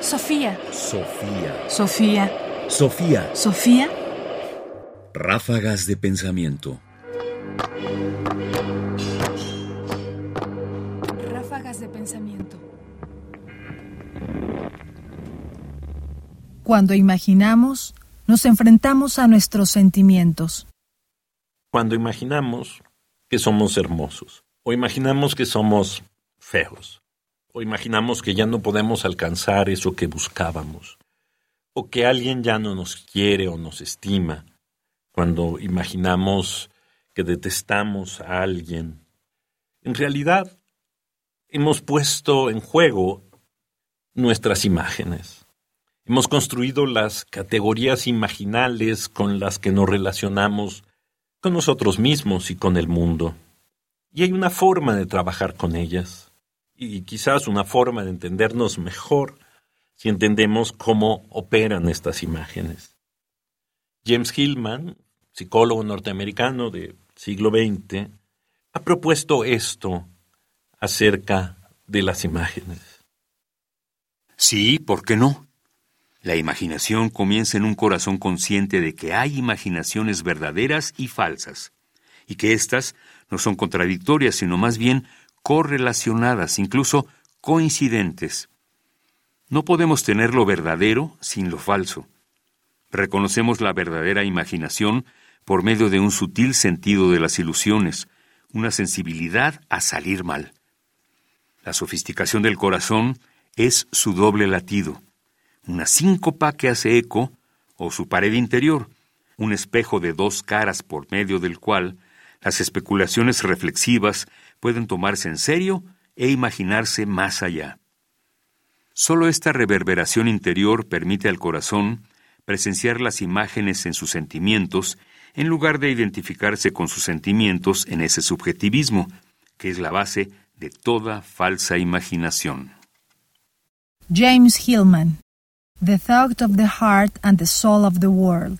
Sofía. Sofía. Sofía. Sofía. Sofía. Ráfagas de pensamiento. Ráfagas de pensamiento. Cuando imaginamos, nos enfrentamos a nuestros sentimientos. Cuando imaginamos que somos hermosos, o imaginamos que somos feos, o imaginamos que ya no podemos alcanzar eso que buscábamos, o que alguien ya no nos quiere o nos estima, cuando imaginamos que detestamos a alguien. En realidad, hemos puesto en juego nuestras imágenes. Hemos construido las categorías imaginales con las que nos relacionamos con nosotros mismos y con el mundo. Y hay una forma de trabajar con ellas, y quizás una forma de entendernos mejor si entendemos cómo operan estas imágenes. James Hillman, psicólogo norteamericano del siglo XX, ha propuesto esto acerca de las imágenes. Sí, ¿por qué no? La imaginación comienza en un corazón consciente de que hay imaginaciones verdaderas y falsas, y que éstas no son contradictorias, sino más bien correlacionadas, incluso coincidentes. No podemos tener lo verdadero sin lo falso. Reconocemos la verdadera imaginación por medio de un sutil sentido de las ilusiones, una sensibilidad a salir mal. La sofisticación del corazón es su doble latido, una síncopa que hace eco, o su pared interior, un espejo de dos caras por medio del cual las especulaciones reflexivas pueden tomarse en serio e imaginarse más allá. Solo esta reverberación interior permite al corazón presenciar las imágenes en sus sentimientos en lugar de identificarse con sus sentimientos en ese subjetivismo, que es la base de toda falsa imaginación. James Hillman. The Thought of the Heart and the Soul of the World.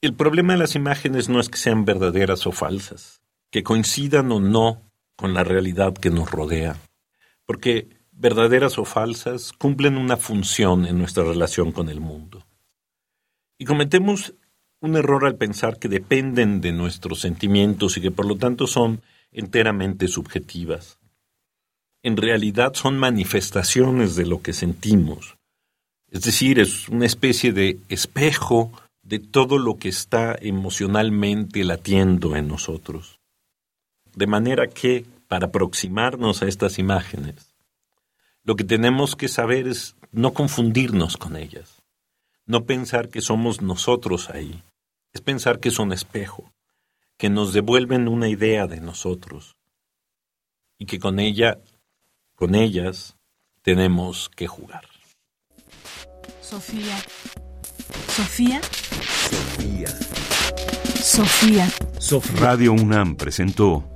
El problema de las imágenes no es que sean verdaderas o falsas, que coincidan o no con la realidad que nos rodea, porque verdaderas o falsas cumplen una función en nuestra relación con el mundo. Y cometemos un error al pensar que dependen de nuestros sentimientos y que por lo tanto son enteramente subjetivas. En realidad son manifestaciones de lo que sentimos. Es decir, es una especie de espejo de todo lo que está emocionalmente latiendo en nosotros. De manera que, para aproximarnos a estas imágenes, lo que tenemos que saber es no confundirnos con ellas, no pensar que somos nosotros ahí, es pensar que es un espejo, que nos devuelven una idea de nosotros y que con ella, con ellas, tenemos que jugar. Sofía. Sofía. Sofía. Sofía. Radio UNAM presentó